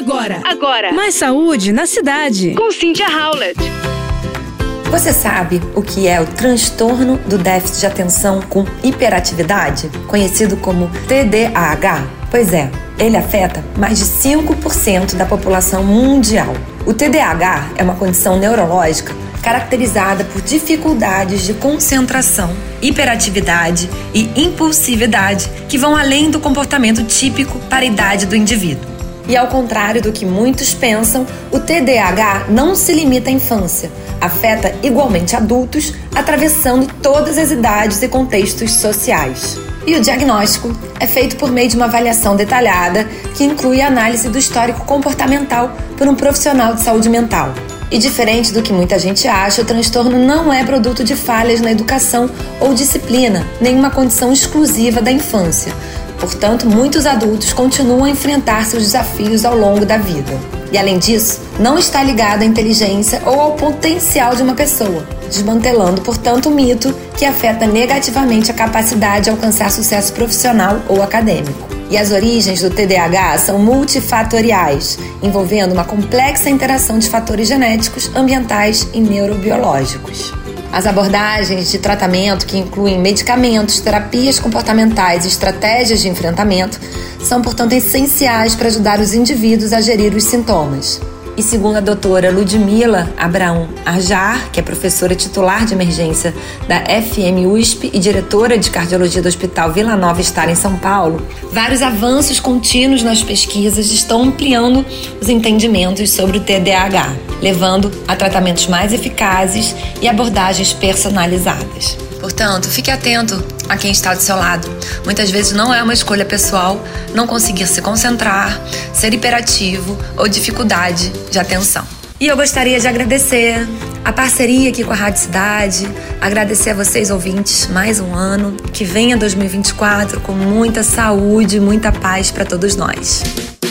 Agora, agora. Mais saúde na cidade. Com Cynthia Howlett. Você sabe o que é o transtorno do déficit de atenção com hiperatividade, conhecido como TDAH? Pois é, ele afeta mais de 5% da população mundial. O TDAH é uma condição neurológica caracterizada por dificuldades de concentração, hiperatividade e impulsividade que vão além do comportamento típico para a idade do indivíduo. E ao contrário do que muitos pensam, o TDAH não se limita à infância, afeta igualmente adultos, atravessando todas as idades e contextos sociais. E o diagnóstico é feito por meio de uma avaliação detalhada que inclui a análise do histórico comportamental por um profissional de saúde mental. E diferente do que muita gente acha, o transtorno não é produto de falhas na educação ou disciplina, nenhuma condição exclusiva da infância. Portanto, muitos adultos continuam a enfrentar seus desafios ao longo da vida. E além disso, não está ligado à inteligência ou ao potencial de uma pessoa, desmantelando, portanto, o mito que afeta negativamente a capacidade de alcançar sucesso profissional ou acadêmico. E as origens do TDAH são multifatoriais, envolvendo uma complexa interação de fatores genéticos, ambientais e neurobiológicos. As abordagens de tratamento, que incluem medicamentos, terapias comportamentais e estratégias de enfrentamento, são, portanto, essenciais para ajudar os indivíduos a gerir os sintomas. E segundo a doutora Ludmila Abraão Arjar, que é professora titular de emergência da FM USP e diretora de cardiologia do Hospital Vila Nova Estar em São Paulo, vários avanços contínuos nas pesquisas estão ampliando os entendimentos sobre o TDAH, levando a tratamentos mais eficazes e abordagens personalizadas. Portanto, fique atento a quem está do seu lado. Muitas vezes não é uma escolha pessoal não conseguir se concentrar, ser hiperativo ou dificuldade de atenção. E eu gostaria de agradecer a parceria aqui com a Rádio Cidade, agradecer a vocês ouvintes mais um ano, que venha 2024 com muita saúde, muita paz para todos nós.